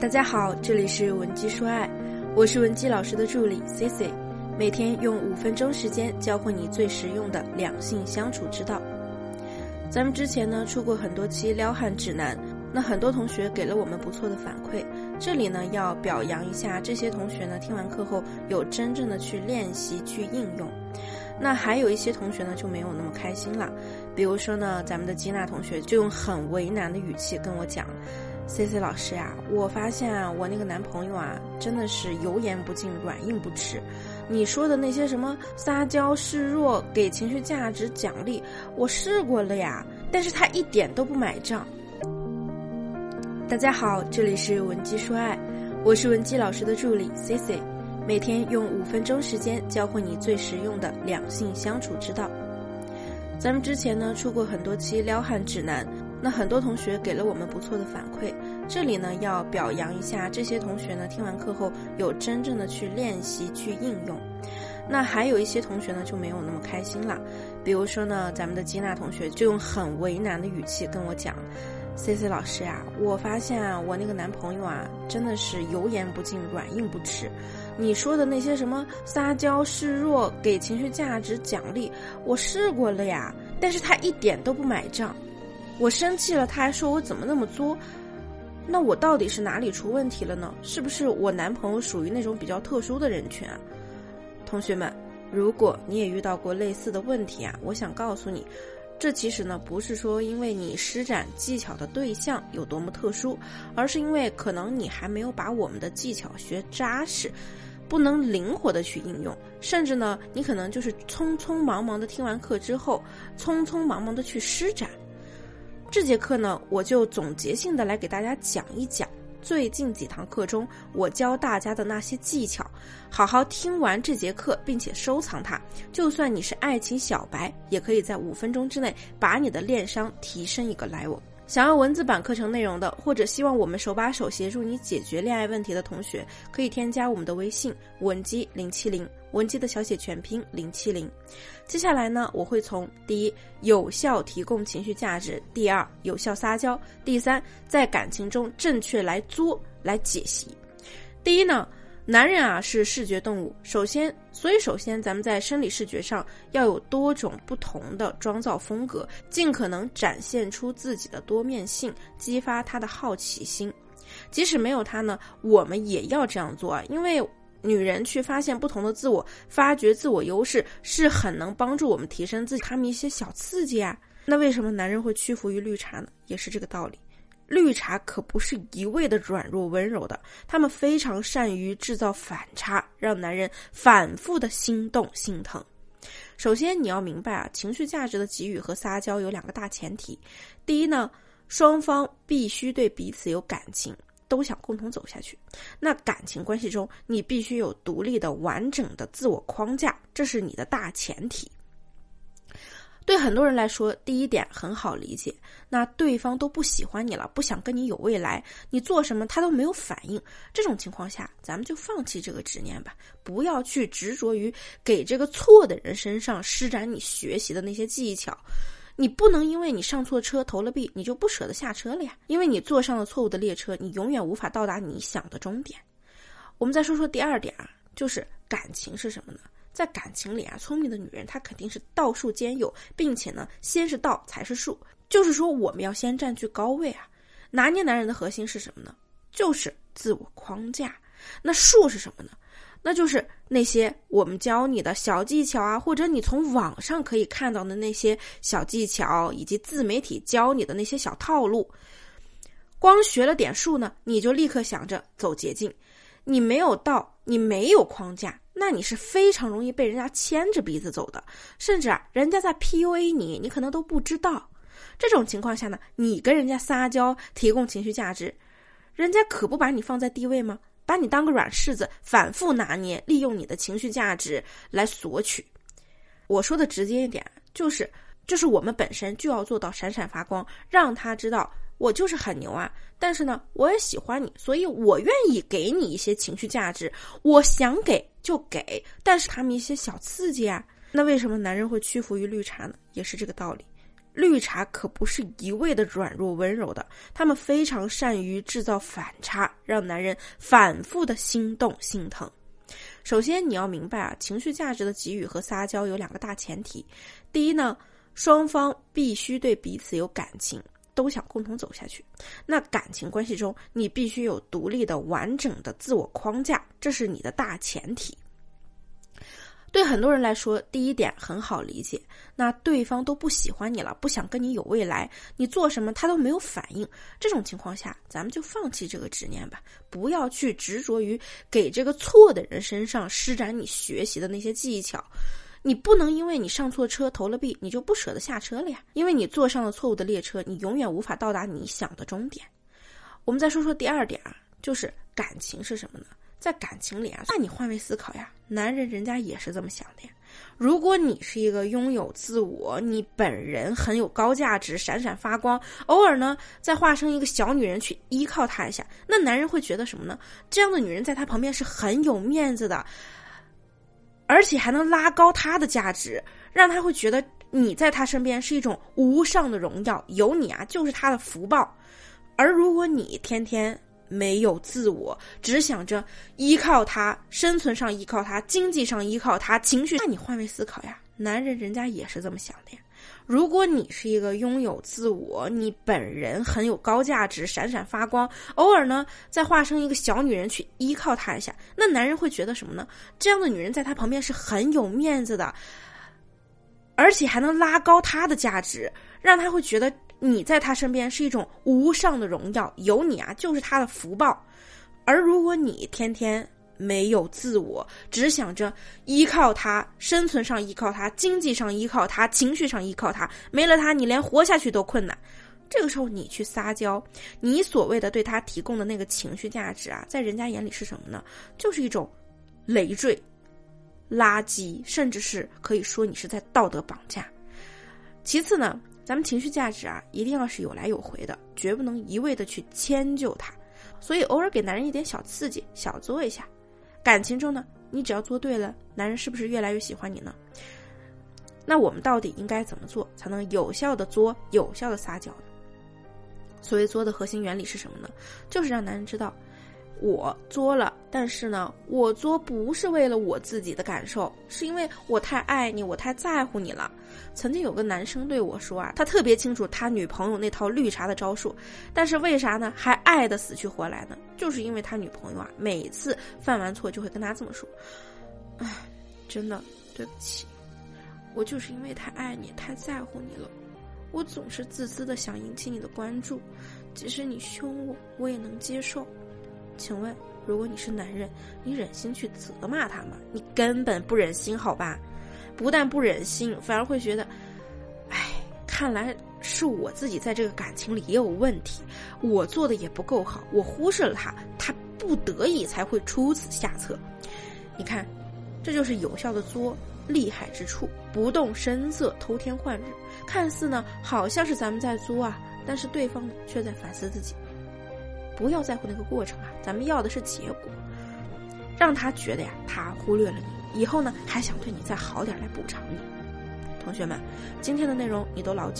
大家好，这里是文姬说爱，我是文姬老师的助理 C C，每天用五分钟时间教会你最实用的两性相处之道。咱们之前呢出过很多期撩汉指南，那很多同学给了我们不错的反馈，这里呢要表扬一下这些同学呢，听完课后有真正的去练习去应用。那还有一些同学呢就没有那么开心了，比如说呢，咱们的吉娜同学就用很为难的语气跟我讲。C C 老师呀，我发现，我那个男朋友啊，真的是油盐不进，软硬不吃。你说的那些什么撒娇示弱、给情绪价值奖励，我试过了呀，但是他一点都不买账。大家好，这里是文姬说爱，我是文姬老师的助理 C C，每天用五分钟时间教会你最实用的两性相处之道。咱们之前呢出过很多期撩汉指南。那很多同学给了我们不错的反馈，这里呢要表扬一下这些同学呢，听完课后有真正的去练习去应用。那还有一些同学呢就没有那么开心了，比如说呢，咱们的吉娜同学就用很为难的语气跟我讲：“C C 老师呀，我发现，我那个男朋友啊，真的是油盐不进，软硬不吃。你说的那些什么撒娇示弱、给情绪价值奖励，我试过了呀，但是他一点都不买账。”我生气了，他还说我怎么那么作？那我到底是哪里出问题了呢？是不是我男朋友属于那种比较特殊的人群啊？同学们，如果你也遇到过类似的问题啊，我想告诉你，这其实呢不是说因为你施展技巧的对象有多么特殊，而是因为可能你还没有把我们的技巧学扎实，不能灵活的去应用，甚至呢你可能就是匆匆忙忙的听完课之后，匆匆忙忙的去施展。这节课呢，我就总结性的来给大家讲一讲最近几堂课中我教大家的那些技巧。好好听完这节课，并且收藏它，就算你是爱情小白，也可以在五分钟之内把你的恋商提升一个 level。想要文字版课程内容的，或者希望我们手把手协助你解决恋爱问题的同学，可以添加我们的微信文姬零七零，文姬的小写全拼零七零。接下来呢，我会从第一，有效提供情绪价值；第二，有效撒娇；第三，在感情中正确来作来解析。第一呢。男人啊是视觉动物，首先，所以首先咱们在生理视觉上要有多种不同的妆造风格，尽可能展现出自己的多面性，激发他的好奇心。即使没有他呢，我们也要这样做啊，因为女人去发现不同的自我，发掘自我优势，是很能帮助我们提升自己他们一些小刺激啊。那为什么男人会屈服于绿茶呢？也是这个道理。绿茶可不是一味的软弱温柔的，他们非常善于制造反差，让男人反复的心动心疼。首先你要明白啊，情绪价值的给予和撒娇有两个大前提。第一呢，双方必须对彼此有感情，都想共同走下去。那感情关系中，你必须有独立的、完整的自我框架，这是你的大前提。对很多人来说，第一点很好理解，那对方都不喜欢你了，不想跟你有未来，你做什么他都没有反应。这种情况下，咱们就放弃这个执念吧，不要去执着于给这个错的人身上施展你学习的那些技巧。你不能因为你上错车投了币，你就不舍得下车了呀？因为你坐上了错误的列车，你永远无法到达你想的终点。我们再说说第二点啊，就是感情是什么呢？在感情里啊，聪明的女人她肯定是道术兼有，并且呢，先是道才是术，就是说我们要先占据高位啊。拿捏男人的核心是什么呢？就是自我框架。那术是什么呢？那就是那些我们教你的小技巧啊，或者你从网上可以看到的那些小技巧，以及自媒体教你的那些小套路。光学了点术呢，你就立刻想着走捷径，你没有道，你没有框架。那你是非常容易被人家牵着鼻子走的，甚至啊，人家在 PUA 你，你可能都不知道。这种情况下呢，你跟人家撒娇，提供情绪价值，人家可不把你放在地位吗？把你当个软柿子，反复拿捏，利用你的情绪价值来索取。我说的直接一点，就是，就是我们本身就要做到闪闪发光，让他知道。我就是很牛啊，但是呢，我也喜欢你，所以我愿意给你一些情绪价值，我想给就给，但是他们一些小刺激啊，那为什么男人会屈服于绿茶呢？也是这个道理，绿茶可不是一味的软弱温柔的，他们非常善于制造反差，让男人反复的心动心疼。首先，你要明白啊，情绪价值的给予和撒娇有两个大前提。第一呢，双方必须对彼此有感情，都想共同走下去。那感情关系中，你必须有独立的、完整的自我框架，这是你的大前提。对很多人来说，第一点很好理解。那对方都不喜欢你了，不想跟你有未来，你做什么他都没有反应。这种情况下，咱们就放弃这个执念吧，不要去执着于给这个错的人身上施展你学习的那些技巧。你不能因为你上错车投了币，你就不舍得下车了呀。因为你坐上了错误的列车，你永远无法到达你想的终点。我们再说说第二点啊，就是感情是什么呢？在感情里啊，那你换位思考呀，男人人家也是这么想的呀。如果你是一个拥有自我，你本人很有高价值，闪闪发光，偶尔呢再化身一个小女人去依靠他一下，那男人会觉得什么呢？这样的女人在他旁边是很有面子的，而且还能拉高他的价值，让他会觉得你在他身边是一种无上的荣耀，有你啊就是他的福报。而如果你天天，没有自我，只想着依靠他，生存上依靠他，经济上依靠他，情绪……那你换位思考呀，男人人家也是这么想的呀。如果你是一个拥有自我，你本人很有高价值，闪闪发光，偶尔呢再化身一个小女人去依靠他一下，那男人会觉得什么呢？这样的女人在他旁边是很有面子的，而且还能拉高他的价值，让他会觉得。你在他身边是一种无上的荣耀，有你啊就是他的福报。而如果你天天没有自我，只想着依靠他，生存上依靠他，经济上依靠他，情绪上依靠他，没了他你连活下去都困难。这个时候你去撒娇，你所谓的对他提供的那个情绪价值啊，在人家眼里是什么呢？就是一种累赘、垃圾，甚至是可以说你是在道德绑架。其次呢？咱们情绪价值啊，一定要是有来有回的，绝不能一味的去迁就他。所以偶尔给男人一点小刺激，小作一下。感情中呢，你只要做对了，男人是不是越来越喜欢你呢？那我们到底应该怎么做，才能有效的作，有效的撒娇呢？所谓作的核心原理是什么呢？就是让男人知道。我作了，但是呢，我作不是为了我自己的感受，是因为我太爱你，我太在乎你了。曾经有个男生对我说啊，他特别清楚他女朋友那套绿茶的招数，但是为啥呢？还爱的死去活来呢？就是因为他女朋友啊，每次犯完错就会跟他这么说：“唉，真的对不起，我就是因为太爱你，太在乎你了，我总是自私的想引起你的关注，即使你凶我，我也能接受。”请问，如果你是男人，你忍心去责骂他吗？你根本不忍心，好吧？不但不忍心，反而会觉得，哎，看来是我自己在这个感情里也有问题，我做的也不够好，我忽视了他，他不得已才会出此下策。你看，这就是有效的作厉害之处，不动声色，偷天换日，看似呢好像是咱们在作啊，但是对方却在反思自己。不要在乎那个过程啊，咱们要的是结果，让他觉得呀，他忽略了你，以后呢还想对你再好点来补偿你。同学们，今天的内容你都牢记。